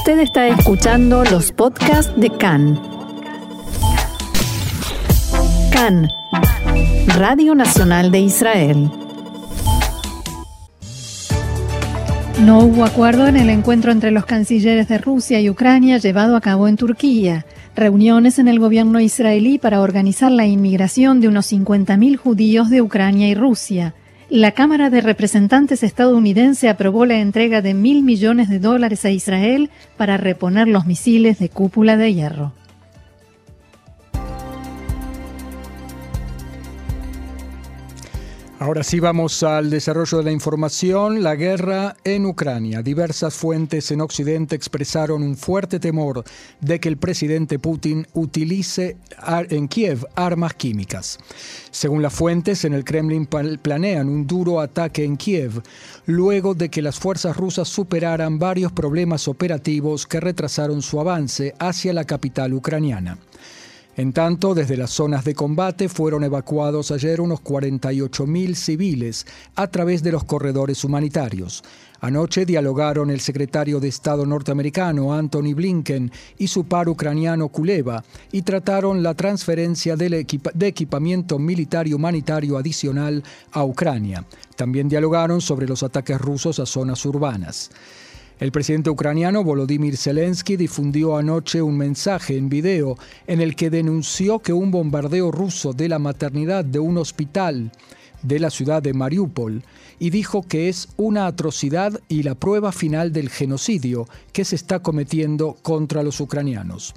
Usted está escuchando los podcasts de CAN. CAN, Radio Nacional de Israel. No hubo acuerdo en el encuentro entre los cancilleres de Rusia y Ucrania llevado a cabo en Turquía. Reuniones en el gobierno israelí para organizar la inmigración de unos 50.000 judíos de Ucrania y Rusia. La Cámara de Representantes estadounidense aprobó la entrega de mil millones de dólares a Israel para reponer los misiles de cúpula de hierro. Ahora sí vamos al desarrollo de la información. La guerra en Ucrania. Diversas fuentes en Occidente expresaron un fuerte temor de que el presidente Putin utilice en Kiev armas químicas. Según las fuentes, en el Kremlin planean un duro ataque en Kiev, luego de que las fuerzas rusas superaran varios problemas operativos que retrasaron su avance hacia la capital ucraniana. En tanto, desde las zonas de combate fueron evacuados ayer unos 48.000 civiles a través de los corredores humanitarios. Anoche dialogaron el secretario de Estado norteamericano Anthony Blinken y su par ucraniano Kuleva y trataron la transferencia de equipamiento militar y humanitario adicional a Ucrania. También dialogaron sobre los ataques rusos a zonas urbanas. El presidente ucraniano Volodymyr Zelensky difundió anoche un mensaje en video en el que denunció que un bombardeo ruso de la maternidad de un hospital de la ciudad de Mariupol y dijo que es una atrocidad y la prueba final del genocidio que se está cometiendo contra los ucranianos.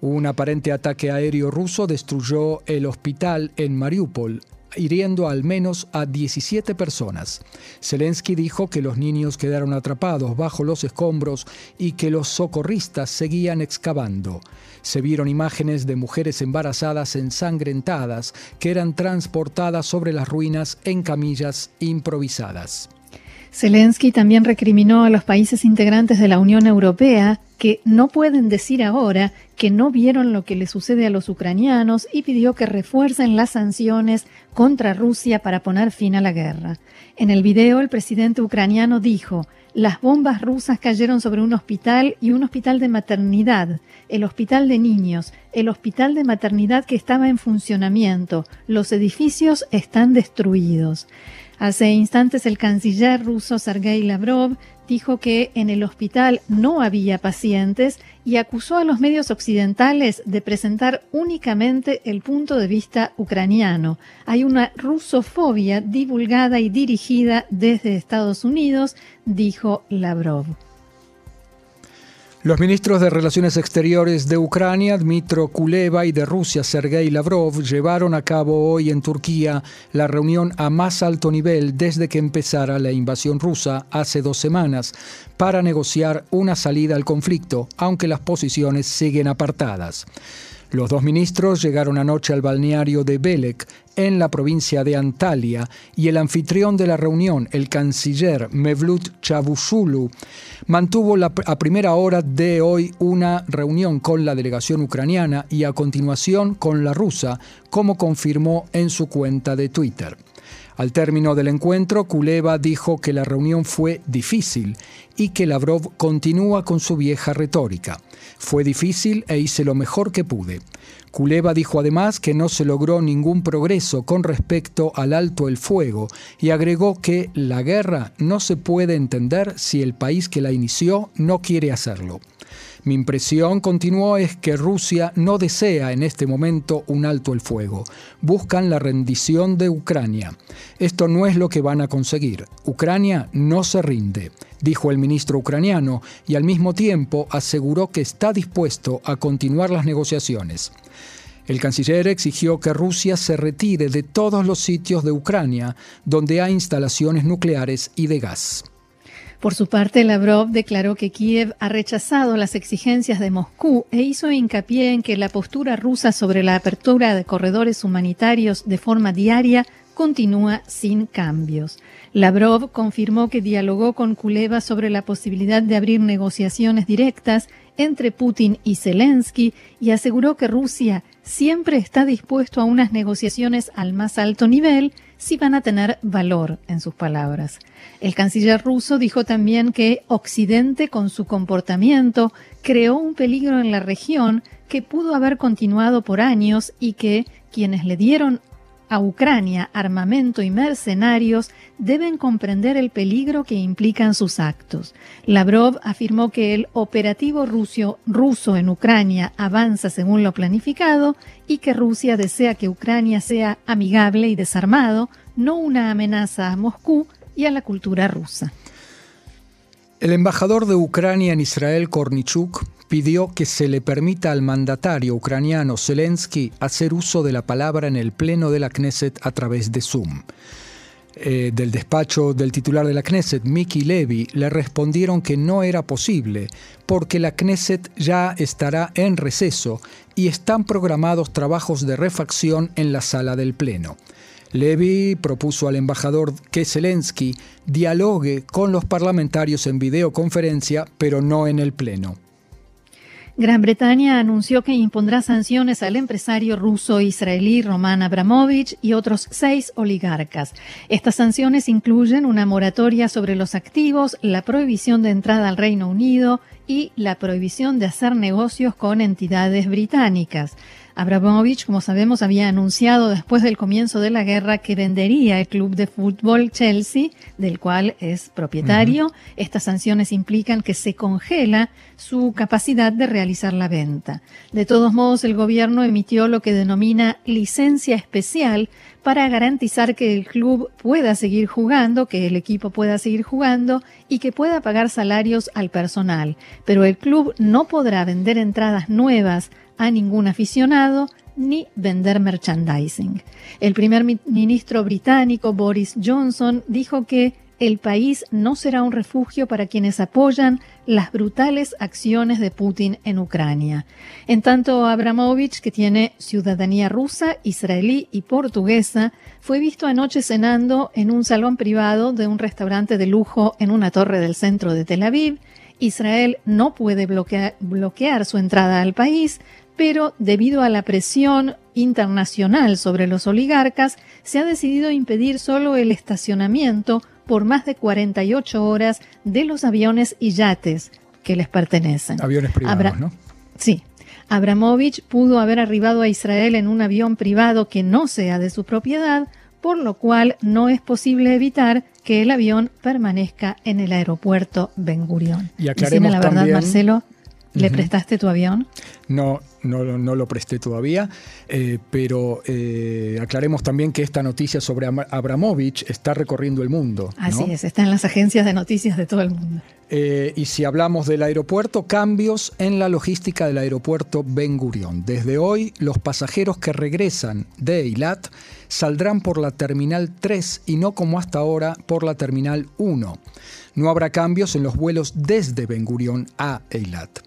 Un aparente ataque aéreo ruso destruyó el hospital en Mariupol hiriendo al menos a 17 personas. Zelensky dijo que los niños quedaron atrapados bajo los escombros y que los socorristas seguían excavando. Se vieron imágenes de mujeres embarazadas ensangrentadas que eran transportadas sobre las ruinas en camillas improvisadas. Zelensky también recriminó a los países integrantes de la Unión Europea que no pueden decir ahora que no vieron lo que le sucede a los ucranianos y pidió que refuercen las sanciones contra Rusia para poner fin a la guerra. En el video el presidente ucraniano dijo, las bombas rusas cayeron sobre un hospital y un hospital de maternidad, el hospital de niños, el hospital de maternidad que estaba en funcionamiento, los edificios están destruidos. Hace instantes el canciller ruso Sergei Lavrov dijo que en el hospital no había pacientes y acusó a los medios occidentales de presentar únicamente el punto de vista ucraniano. Hay una rusofobia divulgada y dirigida desde Estados Unidos, dijo Lavrov. Los ministros de Relaciones Exteriores de Ucrania, Dmitro Kuleva, y de Rusia, Sergei Lavrov, llevaron a cabo hoy en Turquía la reunión a más alto nivel desde que empezara la invasión rusa hace dos semanas para negociar una salida al conflicto, aunque las posiciones siguen apartadas. Los dos ministros llegaron anoche al balneario de Belek, en la provincia de Antalya, y el anfitrión de la reunión, el canciller Mevlut Chavusulu, mantuvo a primera hora de hoy una reunión con la delegación ucraniana y a continuación con la rusa, como confirmó en su cuenta de Twitter. Al término del encuentro, Kuleva dijo que la reunión fue difícil y que Lavrov continúa con su vieja retórica. Fue difícil e hice lo mejor que pude. Kuleva dijo además que no se logró ningún progreso con respecto al alto el fuego y agregó que la guerra no se puede entender si el país que la inició no quiere hacerlo. Mi impresión, continuó, es que Rusia no desea en este momento un alto el fuego. Buscan la rendición de Ucrania. Esto no es lo que van a conseguir. Ucrania no se rinde, dijo el ministro ucraniano, y al mismo tiempo aseguró que está dispuesto a continuar las negociaciones. El canciller exigió que Rusia se retire de todos los sitios de Ucrania donde hay instalaciones nucleares y de gas. Por su parte, Lavrov declaró que Kiev ha rechazado las exigencias de Moscú e hizo hincapié en que la postura rusa sobre la apertura de corredores humanitarios de forma diaria continúa sin cambios. Lavrov confirmó que dialogó con Kuleva sobre la posibilidad de abrir negociaciones directas entre Putin y Zelensky y aseguró que Rusia siempre está dispuesto a unas negociaciones al más alto nivel si van a tener valor, en sus palabras. El canciller ruso dijo también que Occidente, con su comportamiento, creó un peligro en la región que pudo haber continuado por años y que quienes le dieron a Ucrania armamento y mercenarios deben comprender el peligro que implican sus actos. Lavrov afirmó que el operativo ruso, ruso en Ucrania avanza según lo planificado y que Rusia desea que Ucrania sea amigable y desarmado, no una amenaza a Moscú y a la cultura rusa. El embajador de Ucrania en Israel, Kornichuk, pidió que se le permita al mandatario ucraniano Zelensky hacer uso de la palabra en el pleno de la Knesset a través de Zoom. Eh, del despacho del titular de la Knesset, Miki Levy, le respondieron que no era posible porque la Knesset ya estará en receso y están programados trabajos de refacción en la sala del Pleno. Levy propuso al embajador que Zelensky dialogue con los parlamentarios en videoconferencia, pero no en el Pleno. Gran Bretaña anunció que impondrá sanciones al empresario ruso-israelí Roman Abramovich y otros seis oligarcas. Estas sanciones incluyen una moratoria sobre los activos, la prohibición de entrada al Reino Unido y la prohibición de hacer negocios con entidades británicas. Abramovich, como sabemos, había anunciado después del comienzo de la guerra que vendería el club de fútbol Chelsea, del cual es propietario. Estas sanciones implican que se congela su capacidad de realizar la venta. De todos modos, el gobierno emitió lo que denomina licencia especial para garantizar que el club pueda seguir jugando, que el equipo pueda seguir jugando y que pueda pagar salarios al personal. Pero el club no podrá vender entradas nuevas a ningún aficionado ni vender merchandising. El primer ministro británico Boris Johnson dijo que el país no será un refugio para quienes apoyan las brutales acciones de Putin en Ucrania. En tanto, Abramovich, que tiene ciudadanía rusa, israelí y portuguesa, fue visto anoche cenando en un salón privado de un restaurante de lujo en una torre del centro de Tel Aviv. Israel no puede bloquear, bloquear su entrada al país, pero debido a la presión internacional sobre los oligarcas, se ha decidido impedir solo el estacionamiento por más de 48 horas de los aviones y yates que les pertenecen. Aviones privados, ¿no? Sí. Abramovich pudo haber arribado a Israel en un avión privado que no sea de su propiedad, por lo cual no es posible evitar que el avión permanezca en el aeropuerto Ben Gurion. Y aclaremos la verdad, también... Marcelo, ¿le prestaste tu avión? No, no, no, lo presté todavía, eh, pero eh, aclaremos también que esta noticia sobre Abramovich está recorriendo el mundo. Así es, está en las agencias de noticias de todo el mundo. Eh, y si hablamos del aeropuerto, cambios en la logística del aeropuerto Ben Gurion. Desde hoy, los pasajeros que regresan de Eilat saldrán por la Terminal 3 y no como hasta ahora por la Terminal 1. No habrá cambios en los vuelos desde Ben Gurion a Eilat.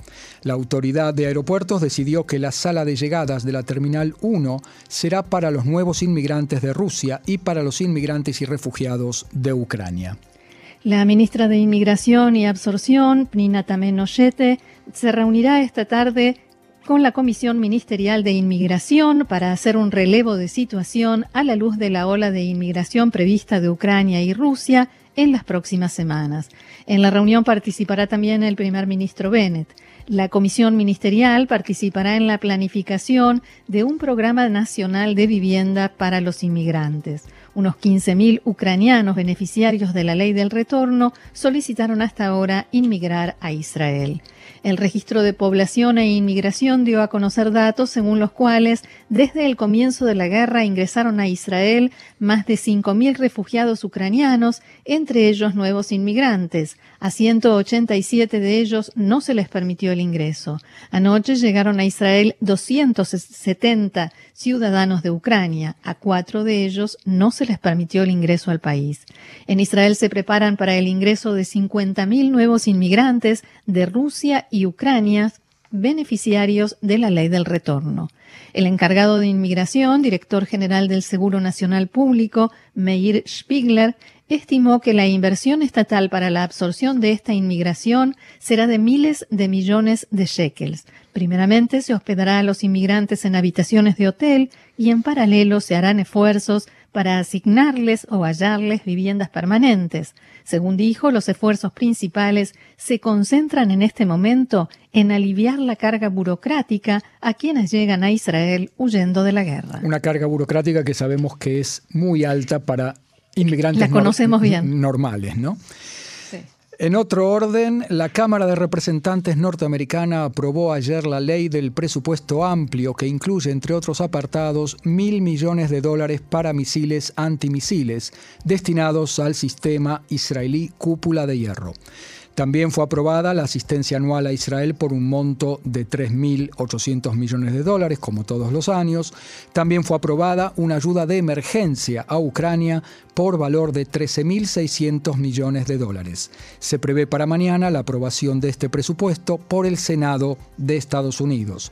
La autoridad de aeropuertos decidió que la sala de llegadas de la Terminal 1 será para los nuevos inmigrantes de Rusia y para los inmigrantes y refugiados de Ucrania. La ministra de Inmigración y Absorción, Pnina Tamenoyete, se reunirá esta tarde con la Comisión Ministerial de Inmigración para hacer un relevo de situación a la luz de la ola de inmigración prevista de Ucrania y Rusia en las próximas semanas. En la reunión participará también el primer ministro Bennett. La Comisión Ministerial participará en la planificación de un programa nacional de vivienda para los inmigrantes. Unos 15.000 ucranianos beneficiarios de la ley del retorno solicitaron hasta ahora inmigrar a Israel. El registro de población e inmigración dio a conocer datos según los cuales desde el comienzo de la guerra ingresaron a Israel más de 5.000 refugiados ucranianos, entre ellos nuevos inmigrantes. A 187 de ellos no se les permitió el ingreso. Anoche llegaron a Israel 270 ciudadanos de Ucrania. A cuatro de ellos no se les permitió el ingreso al país. En Israel se preparan para el ingreso de 50.000 nuevos inmigrantes de Rusia y Ucrania beneficiarios de la ley del retorno. El encargado de inmigración, director general del Seguro Nacional Público, Meir Spiegler, estimó que la inversión estatal para la absorción de esta inmigración será de miles de millones de shekels. Primeramente se hospedará a los inmigrantes en habitaciones de hotel y en paralelo se harán esfuerzos para asignarles o hallarles viviendas permanentes. Según dijo, los esfuerzos principales se concentran en este momento en aliviar la carga burocrática a quienes llegan a Israel huyendo de la guerra. Una carga burocrática que sabemos que es muy alta para inmigrantes conocemos bien. normales, ¿no? En otro orden, la Cámara de Representantes norteamericana aprobó ayer la ley del presupuesto amplio que incluye, entre otros apartados, mil millones de dólares para misiles antimisiles destinados al sistema israelí Cúpula de Hierro. También fue aprobada la asistencia anual a Israel por un monto de 3.800 millones de dólares, como todos los años. También fue aprobada una ayuda de emergencia a Ucrania por valor de 13.600 millones de dólares. Se prevé para mañana la aprobación de este presupuesto por el Senado de Estados Unidos.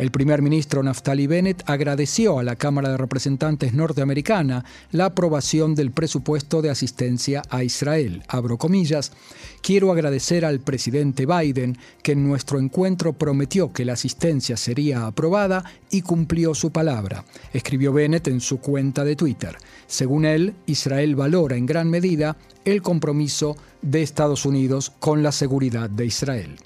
El primer ministro Naftali Bennett agradeció a la Cámara de Representantes norteamericana la aprobación del presupuesto de asistencia a Israel. Abro comillas, quiero agradecer al presidente Biden que en nuestro encuentro prometió que la asistencia sería aprobada y cumplió su palabra, escribió Bennett en su cuenta de Twitter. Según él, Israel valora en gran medida el compromiso de Estados Unidos con la seguridad de Israel.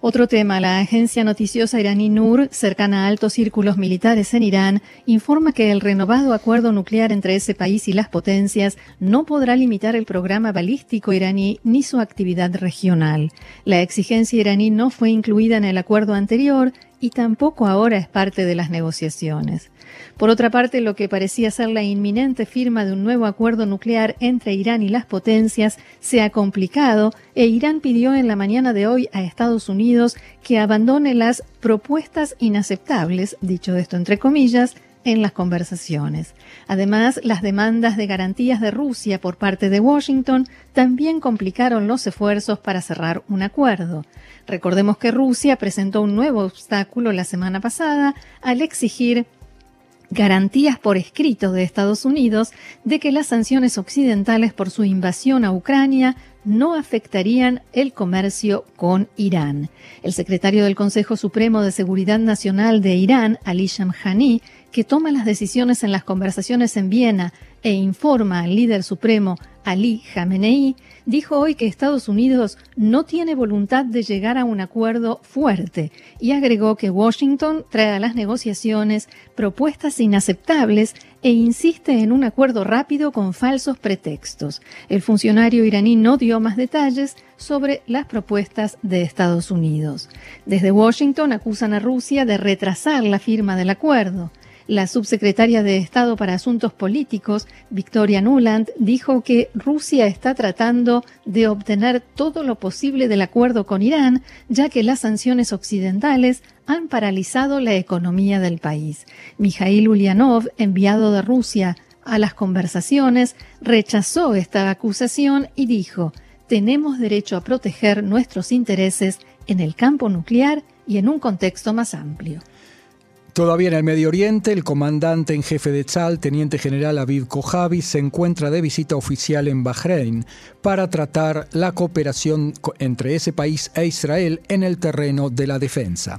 Otro tema, la agencia noticiosa iraní NUR, cercana a altos círculos militares en Irán, informa que el renovado acuerdo nuclear entre ese país y las potencias no podrá limitar el programa balístico iraní ni su actividad regional. La exigencia iraní no fue incluida en el acuerdo anterior y tampoco ahora es parte de las negociaciones. Por otra parte, lo que parecía ser la inminente firma de un nuevo acuerdo nuclear entre Irán y las potencias se ha complicado e Irán pidió en la mañana de hoy a Estados Unidos que abandone las propuestas inaceptables, dicho esto entre comillas, en las conversaciones. Además, las demandas de garantías de Rusia por parte de Washington también complicaron los esfuerzos para cerrar un acuerdo. Recordemos que Rusia presentó un nuevo obstáculo la semana pasada al exigir garantías por escrito de Estados Unidos de que las sanciones occidentales por su invasión a Ucrania no afectarían el comercio con Irán. El secretario del Consejo Supremo de Seguridad Nacional de Irán, Ali Shamkhani, que toma las decisiones en las conversaciones en Viena e informa al líder supremo Ali Khamenei, dijo hoy que Estados Unidos no tiene voluntad de llegar a un acuerdo fuerte y agregó que Washington trae a las negociaciones propuestas inaceptables e insiste en un acuerdo rápido con falsos pretextos. El funcionario iraní no dio más detalles sobre las propuestas de Estados Unidos. Desde Washington acusan a Rusia de retrasar la firma del acuerdo. La subsecretaria de Estado para Asuntos Políticos, Victoria Nuland, dijo que Rusia está tratando de obtener todo lo posible del acuerdo con Irán, ya que las sanciones occidentales han paralizado la economía del país. Mikhail Ulyanov, enviado de Rusia a las conversaciones, rechazó esta acusación y dijo, tenemos derecho a proteger nuestros intereses en el campo nuclear y en un contexto más amplio. Todavía en el Medio Oriente, el comandante en jefe de Tzal, teniente general Aviv Kojavi, se encuentra de visita oficial en Bahrein para tratar la cooperación entre ese país e Israel en el terreno de la defensa.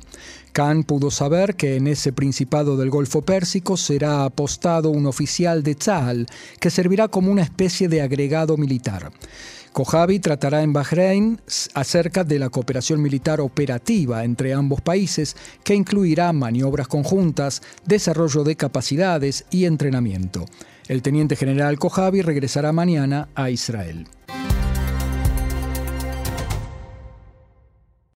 Khan pudo saber que en ese principado del Golfo Pérsico será apostado un oficial de Tzal que servirá como una especie de agregado militar. Kojavi tratará en Bahrein acerca de la cooperación militar operativa entre ambos países, que incluirá maniobras conjuntas, desarrollo de capacidades y entrenamiento. El teniente general Kojavi regresará mañana a Israel.